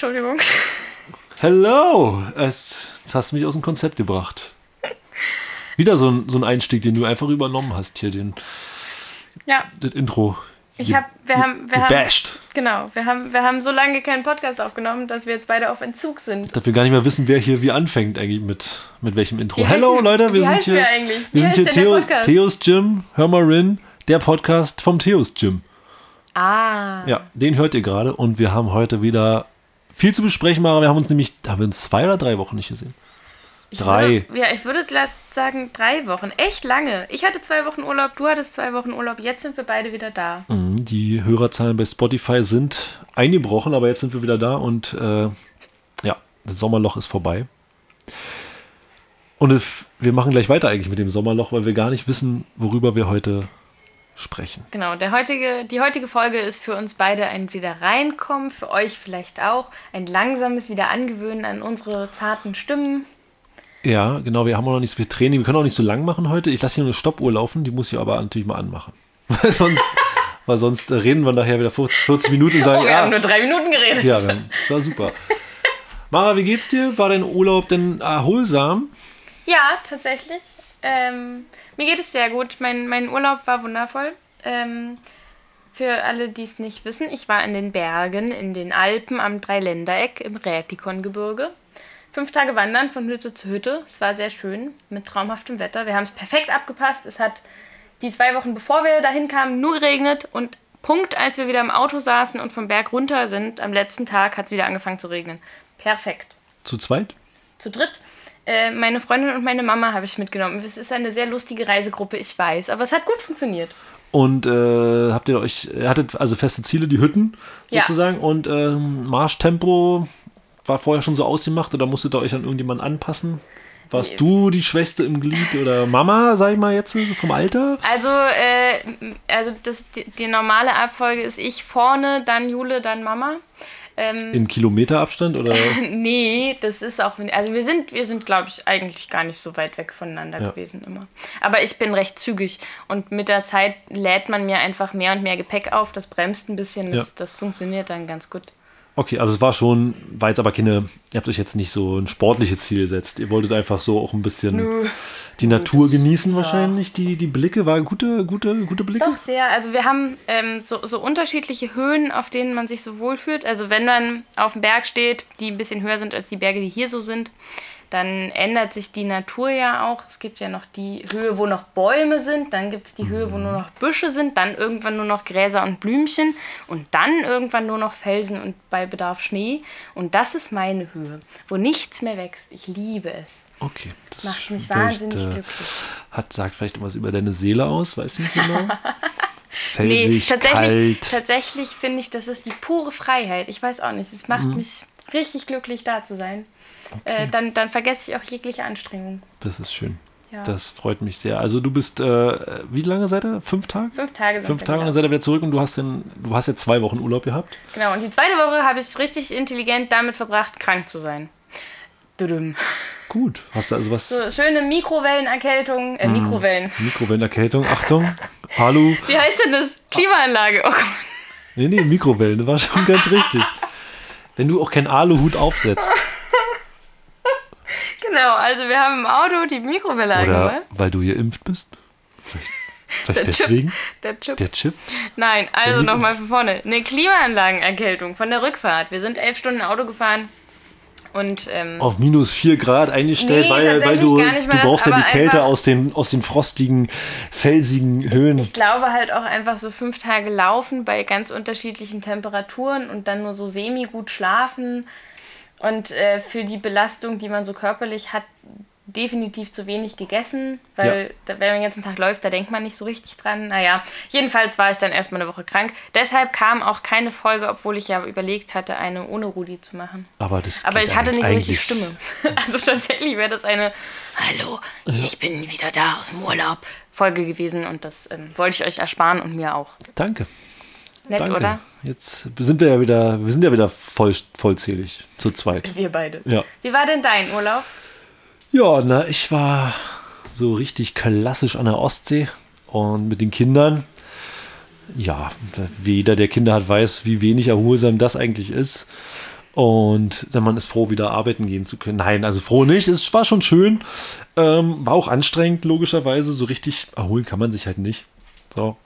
Entschuldigung. Hello! Es, jetzt hast du mich aus dem Konzept gebracht. Wieder so ein, so ein Einstieg, den du einfach übernommen hast hier, den, Ja, das Intro. ich hab, wir haben, wir haben, Gebasht. genau, wir haben, wir haben so lange keinen Podcast aufgenommen, dass wir jetzt beide auf Entzug sind. Dass wir gar nicht mehr wissen, wer hier wie anfängt eigentlich mit, mit welchem Intro. Wie Hello heißen- Leute, wir sind hier, wir wir sind heißt hier Theo? Theos Gym, hör mal rein, der Podcast vom Theos Gym. Ah. Ja, den hört ihr gerade und wir haben heute wieder viel zu besprechen, Mara. Wir haben uns nämlich, haben wir uns zwei oder drei Wochen nicht gesehen. Ich Drei. Würde, ja, ich würde sagen drei Wochen. Echt lange. Ich hatte zwei Wochen Urlaub, du hattest zwei Wochen Urlaub. Jetzt sind wir beide wieder da. Mhm, Die Hörerzahlen bei Spotify sind eingebrochen, aber jetzt sind wir wieder da und äh, ja, das Sommerloch ist vorbei. Und wir machen gleich weiter eigentlich mit dem Sommerloch, weil wir gar nicht wissen, worüber wir heute sprechen. Genau, der heutige, die heutige Folge ist für uns beide ein Wieder-Reinkommen, für euch vielleicht auch. Ein langsames Wieder-Angewöhnen an unsere zarten Stimmen. Ja, genau, wir haben auch noch nicht so viel Training. Wir können auch nicht so lang machen heute. Ich lasse hier eine Stoppuhr laufen, die muss ich aber natürlich mal anmachen. Weil sonst, weil sonst reden wir nachher wieder 40, 40 Minuten und sagen, Oh, wir ja, haben nur drei Minuten geredet. ja, das war super. Mara, wie geht's dir? War dein Urlaub denn erholsam? Ja, tatsächlich. Ähm, mir geht es sehr gut. Mein, mein Urlaub war wundervoll. Ähm, für alle, die es nicht wissen, ich war in den Bergen, in den Alpen am Dreiländereck im Rätikongebirge. Fünf Tage wandern von Hütte zu Hütte. Es war sehr schön mit traumhaftem Wetter. Wir haben es perfekt abgepasst. Es hat die zwei Wochen bevor wir dahin kamen nur geregnet und Punkt, als wir wieder im Auto saßen und vom Berg runter sind, am letzten Tag hat es wieder angefangen zu regnen. Perfekt Zu zweit? zu dritt. Äh, meine Freundin und meine Mama habe ich mitgenommen. Es ist eine sehr lustige Reisegruppe, ich weiß, aber es hat gut funktioniert. Und äh, habt ihr euch, ihr hattet also feste Ziele, die Hütten Ja. sozusagen und ähm, Marschtempo war vorher schon so ausgemacht oder musstet ihr euch an irgendjemanden anpassen? Warst du die Schwächste im Glied oder Mama, sag ich mal jetzt, so vom Alter? Also, äh, also das, die, die normale Abfolge ist ich vorne, dann Jule, dann Mama. Ähm, In Kilometerabstand oder? nee, das ist auch. Also wir sind, wir sind, glaube ich, eigentlich gar nicht so weit weg voneinander Ja. gewesen immer. Aber ich bin recht zügig und mit der Zeit lädt man mir einfach mehr und mehr Gepäck auf. Das bremst ein bisschen, das, Ja. das funktioniert dann ganz gut. Okay, also es war schon, war jetzt aber keine, ihr habt euch jetzt nicht so ein sportliches Ziel gesetzt. Ihr wolltet einfach so auch ein bisschen Nö. die Natur genießen wahrscheinlich. Die, die Blicke, war gute, gute, gute Blicke? Doch, sehr. Also wir haben ähm, so, so unterschiedliche Höhen, auf denen man sich so wohlfühlt. Also wenn man auf dem Berg steht, die ein bisschen höher sind als die Berge, die hier so sind, dann ändert sich die Natur ja auch. Es gibt ja noch die Höhe, wo noch Bäume sind, dann gibt es die Höhe, wo nur noch Büsche sind, dann irgendwann nur noch Gräser und Blümchen und dann irgendwann nur noch Felsen und bei Bedarf Schnee. Und das ist meine Höhe, wo nichts mehr wächst. Ich liebe es. Okay. Das Macht mich wahnsinnig äh, glücklich. Hat, sagt vielleicht was über deine Seele aus, weiß nicht genau. Nee, Felsig, tatsächlich, kalt. tatsächlich finde ich, das ist die pure Freiheit. Ich weiß auch nicht, es Mhm. macht mich richtig glücklich, da zu sein. Äh, dann, dann vergesse ich auch jegliche Anstrengung. Das ist schön. Ja. Das freut mich sehr. Also du bist, äh, wie lange seid ihr? Fünf Tage? Fünf Tage Fünf Tage und dann seid ihr wieder zurück und du hast, den, du hast ja zwei Wochen Urlaub gehabt. Genau, und die zweite Woche habe ich richtig intelligent damit verbracht, krank zu sein. Dudum. Gut. Hast du also was? So, schöne Mikrowellenerkältung, Mhm. äh, Mikrowellen. Mikrowellenerkältung, Achtung. Hallo. Wie heißt denn das? Klimaanlage. Oh Gott. Nee, nee, Mikrowellen, das war schon ganz richtig. Wenn du auch keinen Aluhut aufsetzt. Genau, also wir haben im Auto die Mikrowelle Oder angemacht. weil du geimpft bist. Vielleicht, vielleicht Der deswegen. Chip. Der Chip. Der Chip. Nein, also nochmal von vorne. Eine Klimaanlagenerkältung von der Rückfahrt. Wir sind elf Stunden Auto gefahren und ähm, Auf minus 4 Grad eingestellt, Nee, weil, weil du, du das, brauchst ja die Kälte aus den, aus den frostigen, felsigen Höhen. ich glaube halt auch einfach so fünf Tage laufen bei ganz unterschiedlichen Temperaturen und dann nur so semi gut schlafen und äh, für die Belastung, die man so körperlich hat, definitiv zu wenig gegessen, weil da, wenn man den ganzen Tag läuft, da denkt man nicht so richtig dran. Naja, jedenfalls war ich dann erstmal eine Woche krank. Deshalb kam auch keine Folge, obwohl ich ja überlegt hatte, eine ohne Rudi zu machen. aber das Aber ich hatte nicht so richtig Stimme. Also tatsächlich wäre das eine Hallo, ich bin wieder da aus dem Urlaub Folge gewesen und das ähm, wollte ich euch ersparen und mir auch. Danke. Nett, Danke. oder? Jetzt sind wir ja wieder, wir sind ja wieder voll, vollzählig, zu zweit. Wir beide. Ja. Wie war denn dein Urlaub? Ja, na, ich war so richtig klassisch an der Ostsee und mit den Kindern. Ja, jeder, der Kinder hat, weiß, wie wenig erholsam das eigentlich ist. Und dann man ist froh, wieder arbeiten gehen zu können. Nein, also froh nicht. Es war schon schön. Ähm, war auch anstrengend, logischerweise. So richtig erholen kann man sich halt nicht. So.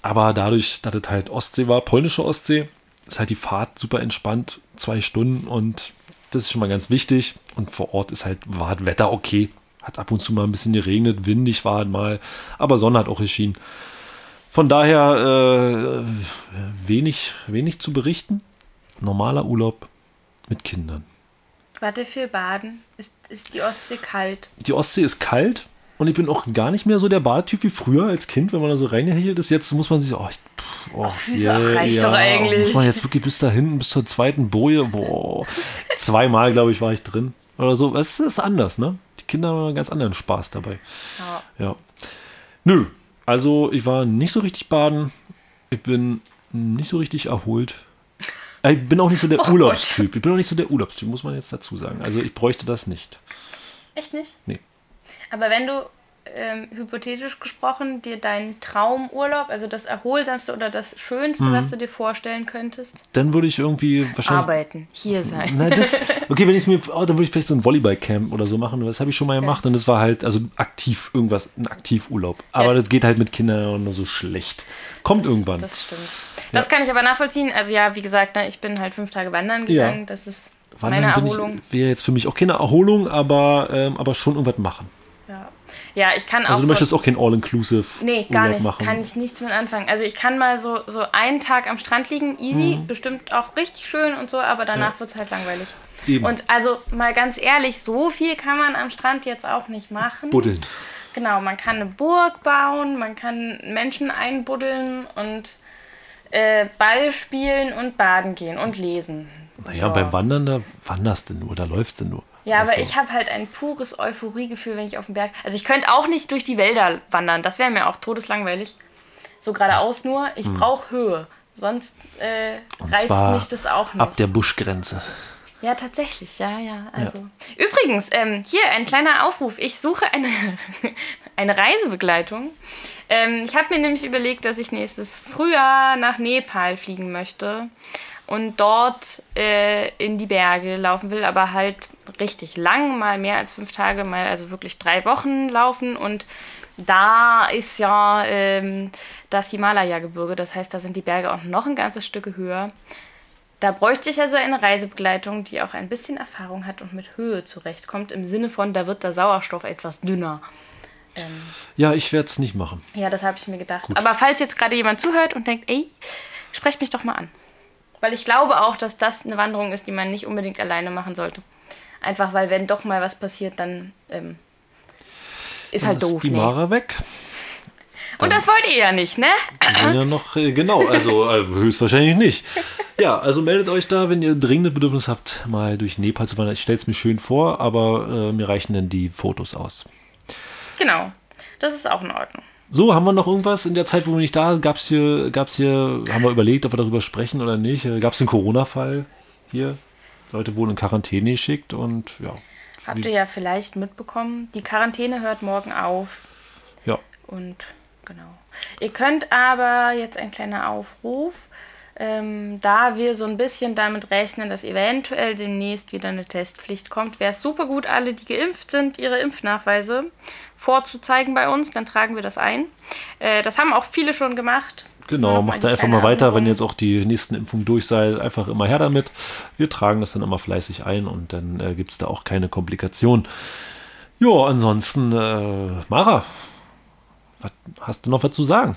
Aber dadurch, dass es halt Ostsee war, polnische Ostsee, ist halt die Fahrt super entspannt. Zwei Stunden und das ist schon mal ganz wichtig. Und vor Ort ist halt, war das Wetter okay. Hat ab und zu mal ein bisschen geregnet, windig war halt mal, aber Sonne hat auch erschienen. Von daher äh, wenig, wenig zu berichten. Normaler Urlaub mit Kindern. Wart ihr viel baden? Ist, ist die Ostsee kalt? Die Ostsee ist kalt und ich bin auch gar nicht mehr so der Badetyp wie früher als Kind, wenn man da so reingehechelt ist. Jetzt muss man sich, oh, ich, oh Ach, Füße, yeah, reicht ja, doch eigentlich. Muss man jetzt wirklich bis dahin, bis zur zweiten Boje, boah. Zweimal, glaube ich, war ich drin. Oder so. Es ist anders, ne? Die Kinder haben einen ganz anderen Spaß dabei. Ja. ja. Nö, also ich war nicht so richtig baden. Ich bin nicht so richtig erholt. Ich bin auch nicht so der oh Urlaubstyp. Gott. Ich bin auch nicht so der Urlaubstyp, muss man jetzt dazu sagen. Also ich bräuchte das nicht. Echt nicht? Nee. Aber wenn du ähm, hypothetisch gesprochen, dir deinen Traumurlaub, also das erholsamste oder das Schönste, mhm. was du dir vorstellen könntest? Dann würde ich irgendwie wahrscheinlich. Arbeiten, hier sein. Na, das, okay, wenn ich es mir. Oh, dann würde ich vielleicht so ein Volleyballcamp oder so machen. Das habe ich schon mal gemacht ja. und das war halt, also aktiv, irgendwas, ein Aktivurlaub. Aber ja. das geht halt mit Kindern nur so schlecht. Kommt das, irgendwann. Das stimmt. Das ja. kann ich aber nachvollziehen. Also ja, wie gesagt, ne, ich bin halt fünf Tage wandern gegangen. Das ist Wandern meine Erholung. Wäre jetzt für mich auch keine Erholung, aber, ähm, aber schon irgendwas machen. Ja. Ja, ich kann auch. Also du so möchtest auch kein All-Inclusive. Nee, gar nicht. Machen. Kann ich nichts mit anfangen. Also ich kann mal so, so einen Tag am Strand liegen, easy, mhm. bestimmt auch richtig schön und so, aber danach ja. wird es halt langweilig. Eben. Und also mal ganz ehrlich, so viel kann man am Strand jetzt auch nicht machen. Buddeln. Genau, man kann eine Burg bauen, man kann Menschen einbuddeln und äh, Ball spielen und baden gehen und lesen. Naja, so. beim Wandern, da wanderst du nur, da läufst du nur. Ja, aber also. ich habe halt ein pures Euphoriegefühl, wenn ich auf dem Berg. Also ich könnte auch nicht durch die Wälder wandern, das wäre mir auch todeslangweilig. So geradeaus nur. Ich hm. brauche Höhe. Sonst äh, reizt mich das auch nicht. Ab der Buschgrenze. Ja, tatsächlich, ja, ja. Also. Ja. Übrigens, ähm, hier ein kleiner Aufruf. Ich suche eine, eine Reisebegleitung. Ähm, ich habe mir nämlich überlegt, dass ich nächstes Frühjahr nach Nepal fliegen möchte und dort äh, in die Berge laufen will, aber halt richtig lang, mal mehr als fünf Tage, mal also wirklich drei Wochen laufen und da ist ja ähm, das Himalaya-Gebirge, das heißt, da sind die Berge auch noch ein ganzes Stück höher. Da bräuchte ich also eine Reisebegleitung, die auch ein bisschen Erfahrung hat und mit Höhe zurechtkommt, im Sinne von, da wird der Sauerstoff etwas dünner. Ähm, ja, ich werde es nicht machen. Ja, das habe ich mir gedacht. Gut. Aber falls jetzt gerade jemand zuhört und denkt, ey, sprecht mich doch mal an. Weil ich glaube auch, dass das eine Wanderung ist, die man nicht unbedingt alleine machen sollte. Einfach weil, wenn doch mal was passiert, dann ähm, ist dann halt ist doof. Die Mara nee. weg. Und das wollt ihr ja nicht, ne? Ja, noch, äh, genau, also äh, höchstwahrscheinlich nicht. Ja, also meldet euch da, wenn ihr dringend Bedürfnis habt, mal durch Nepal zu wandern. Ich stelle es mir schön vor, aber äh, mir reichen dann die Fotos aus. Genau, das ist auch in Ordnung. So, haben wir noch irgendwas in der Zeit, wo wir nicht da sind? Gab es hier, gab's hier, haben wir überlegt, ob wir darüber sprechen oder nicht? Äh, Gab es einen Corona-Fall hier? Leute wurden in Quarantäne geschickt und ja. Habt ihr ja vielleicht mitbekommen, die Quarantäne hört morgen auf. Ja. Und genau. Ihr könnt aber jetzt ein kleiner Aufruf ähm, da wir so ein bisschen damit rechnen, dass eventuell demnächst wieder eine Testpflicht kommt, wäre es super gut, alle, die geimpft sind, ihre Impfnachweise vorzuzeigen bei uns. Dann tragen wir das ein. Äh, das haben auch viele schon gemacht. Genau, macht da einfach mal weiter, Anmerkung. wenn jetzt auch die nächsten Impfungen durch seid, einfach immer her damit. Wir tragen das dann immer fleißig ein und dann äh, gibt es da auch keine Komplikationen. Ja, ansonsten, äh, Mara, was, hast du noch was zu sagen?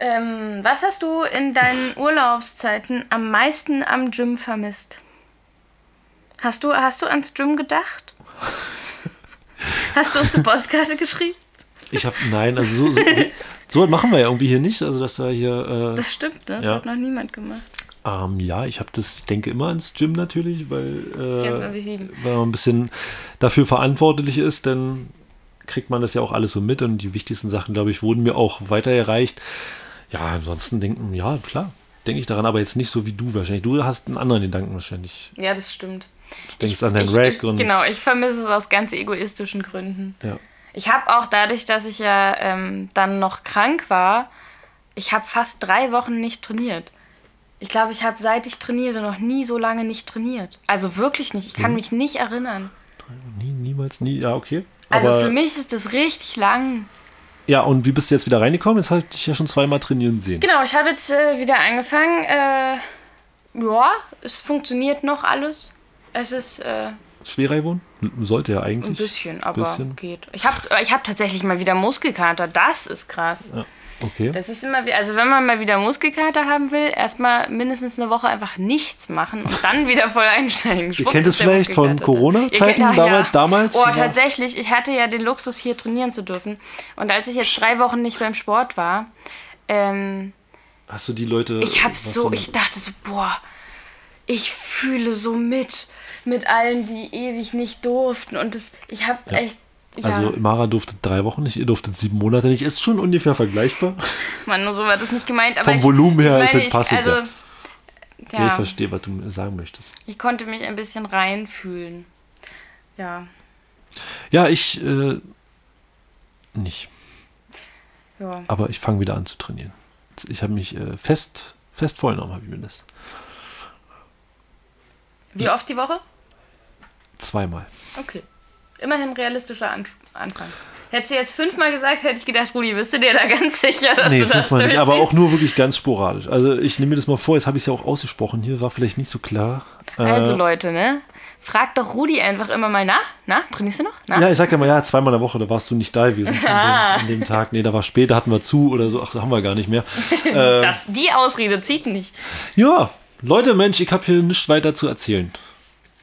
Ähm, was hast du in deinen Urlaubszeiten am meisten am Gym vermisst? Hast du, hast du ans Gym gedacht? hast du uns eine Postkarte geschrieben? Ich habe, nein, also so, so, so machen wir ja irgendwie hier nicht. Also, dass wir hier. Äh, das stimmt, ne? das ja. hat noch niemand gemacht. Ähm, ja, ich habe das, ich denke immer ans Gym natürlich, weil, äh, weil man ein bisschen dafür verantwortlich ist, denn kriegt man das ja auch alles so mit und die wichtigsten Sachen, glaube ich, wurden mir auch weitergereicht. Ja, ansonsten denken, ja, klar, denke ich daran, aber jetzt nicht so wie du wahrscheinlich. Du hast einen anderen Gedanken wahrscheinlich. Ja, das stimmt. Du denkst ich, an den Rack und. Genau, ich vermisse es aus ganz egoistischen Gründen. Ja. Ich habe auch dadurch, dass ich ja ähm, dann noch krank war, ich habe fast drei Wochen nicht trainiert. Ich glaube, ich habe seit ich trainiere noch nie so lange nicht trainiert. Also wirklich nicht. Ich kann mich nicht erinnern. Nie, niemals, nie. Ja, okay. Also Aber, für mich ist das richtig lang. Ja, und wie bist du jetzt wieder reingekommen? Jetzt habe ich dich ja schon zweimal trainieren sehen. Genau, ich habe jetzt äh, wieder angefangen. Äh, ja, es funktioniert noch alles. Es ist äh, Schwerreiwohn? Sollte ja eigentlich. ein bisschen, aber Bisschen. geht. Ich habe ich hab tatsächlich mal wieder Muskelkater. Das ist krass. Ja, okay. Das ist immer wie, also wenn man mal wieder Muskelkater haben will, erstmal mindestens eine Woche einfach nichts machen und dann wieder voll einsteigen. Ihr kennt es vielleicht von Corona-Zeiten, kennt- ah, damals, damals? Oh, Ja. tatsächlich, ich hatte ja den Luxus, hier trainieren zu dürfen. Und als ich jetzt drei Wochen nicht beim Sport war, ähm, Hast du die Leute. ich hab so, ich dachte so, boah, ich fühle so mit, mit allen, die ewig nicht durften. Und das, ich habe echt, ja, Also Mara durfte drei Wochen nicht, ihr durftet sieben Monate nicht. Ist schon ungefähr vergleichbar. Mann, nur so war das nicht gemeint. Aber Vom ich, Volumen her ich ist meine, es passend, Also, ja. ja, Ich verstehe, was du sagen möchtest. ich konnte mich ein bisschen reinfühlen. Ja, Ja, ich äh, nicht. ja. Aber ich fange wieder an zu trainieren. Ich habe mich äh, fest, fest vorgenommen, habe ich mir das. Wie oft die Woche? Zweimal. Okay. Immerhin realistischer An Anfang. Hättest du jetzt fünfmal gesagt, hätte ich gedacht, Rudi, bist du dir da ganz sicher, dass Nee, du das fünfmal nicht, aber durchziehst? auch nur wirklich ganz sporadisch. Also ich nehme mir das mal vor, jetzt habe ich es ja auch ausgesprochen. Hier war vielleicht nicht so klar. Äh, Also Leute, ne? Frag doch Rudi einfach immer mal nach. Na, trainierst du noch? Na? Ja, ich sagte mal, ja, zweimal in der Woche, da warst du nicht da gewesen an, dem, an dem Tag. Nee, da war später, hatten wir zu oder so. Ach, da haben wir gar nicht mehr. Äh, Das, die Ausrede zieht nicht. ja, Leute, Mensch, ich habe hier nichts weiter zu erzählen.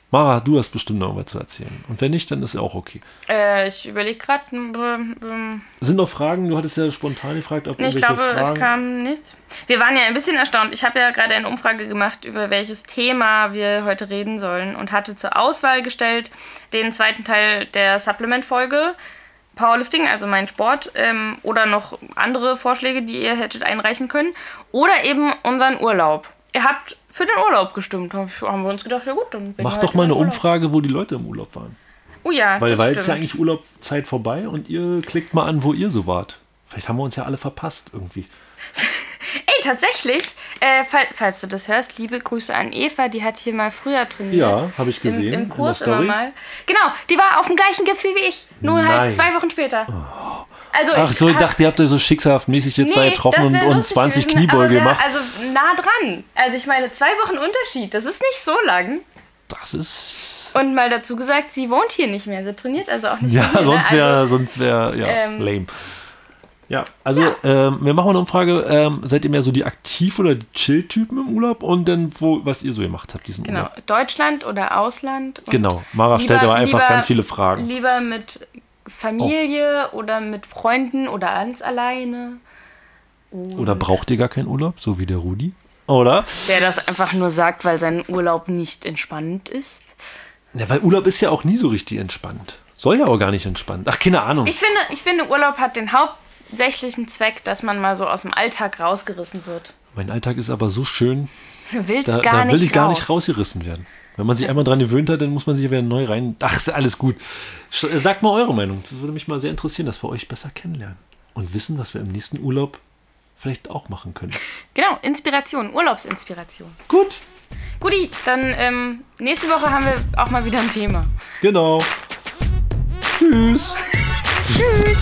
Mara, du hast bestimmt noch was zu erzählen. Und wenn nicht, dann ist ja auch okay. Äh, ich überlege gerade. Nee, Sind noch Fragen? Du hattest ja spontan gefragt, ob ich irgendwelche glaube, es Fragen... kam nichts. Wir waren ja ein bisschen erstaunt. Ich habe ja gerade eine Umfrage gemacht, über welches Thema wir heute reden sollen und hatte zur Auswahl gestellt den zweiten Teil der Supplement-Folge. Powerlifting, also mein Sport, ähm, oder noch andere Vorschläge, die ihr hättet einreichen können. Oder eben unseren Urlaub. Ihr habt für den Urlaub gestimmt. Hab- Haben wir uns gedacht, ja gut, dann bin Mach doch heute mal eine. Umfrage, wo die Leute im Urlaub waren. Oh ja, Weil es ist ja eigentlich Urlaubszeit vorbei und ihr klickt mal an, wo ihr so wart. Vielleicht haben wir uns ja alle verpasst irgendwie. Ey, tatsächlich, äh, fall, falls du das hörst, liebe Grüße an Eva, die hat hier mal früher trainiert. Ja, habe ich gesehen. Im, Im Kurs immer mal. Genau, die war auf dem gleichen Gipfel wie ich. Nur Nein. halt zwei Wochen später. Also Ach so, ich hab- dachte, ihr habt euch so schicksalhaft mäßig jetzt da Nee, getroffen das und, wär und lustig 20 gewesen, Kniebeuge wär- gemacht. Also nah dran. Also ich meine, zwei Wochen Unterschied, das ist nicht so lang. Das ist. Und mal dazu gesagt, sie wohnt hier nicht mehr. Sie trainiert also auch nicht Ja, mehr ne? sonst wäre Also, sonst wär, ja, ähm, lame. Ja, also Ähm, wir machen mal eine Umfrage. Ähm, seid ihr mehr so die Aktiv- oder die Chill-Typen im Urlaub? Und dann, wo, was ihr so gemacht habt diesen Genau, Urlaub? Deutschland oder Ausland. Genau. Mara stellt aber einfach ganz viele Fragen. Lieber mit Familie oder mit Freunden oder ganz alleine. Oder braucht ihr gar keinen Urlaub, so wie der Rudi? Oder? Der das einfach nur sagt, weil sein Urlaub nicht entspannt ist. Ja, weil Urlaub ist ja auch nie so richtig entspannt. Soll ja auch gar nicht entspannt. Ach, keine Ahnung. Ich finde, ich finde, Urlaub hat den hauptsächlichen Zweck, dass man mal so aus dem Alltag rausgerissen wird. mein Alltag ist aber so schön, Du willst da, gar da will nicht ich gar raus. nicht rausgerissen werden. Wenn man sich einmal dran gewöhnt hat, dann muss man sich ja wieder neu rein. Ach, ist alles gut. Sch- Sagt mal eure Meinung. Das würde mich mal sehr interessieren, dass wir euch besser kennenlernen. Und wissen, was wir im nächsten Urlaub vielleicht auch machen können. Genau, Inspiration, Urlaubsinspiration. Gut. Guti, dann ähm, nächste Woche haben wir auch mal wieder ein Thema. Genau. Tschüss. Tschüss.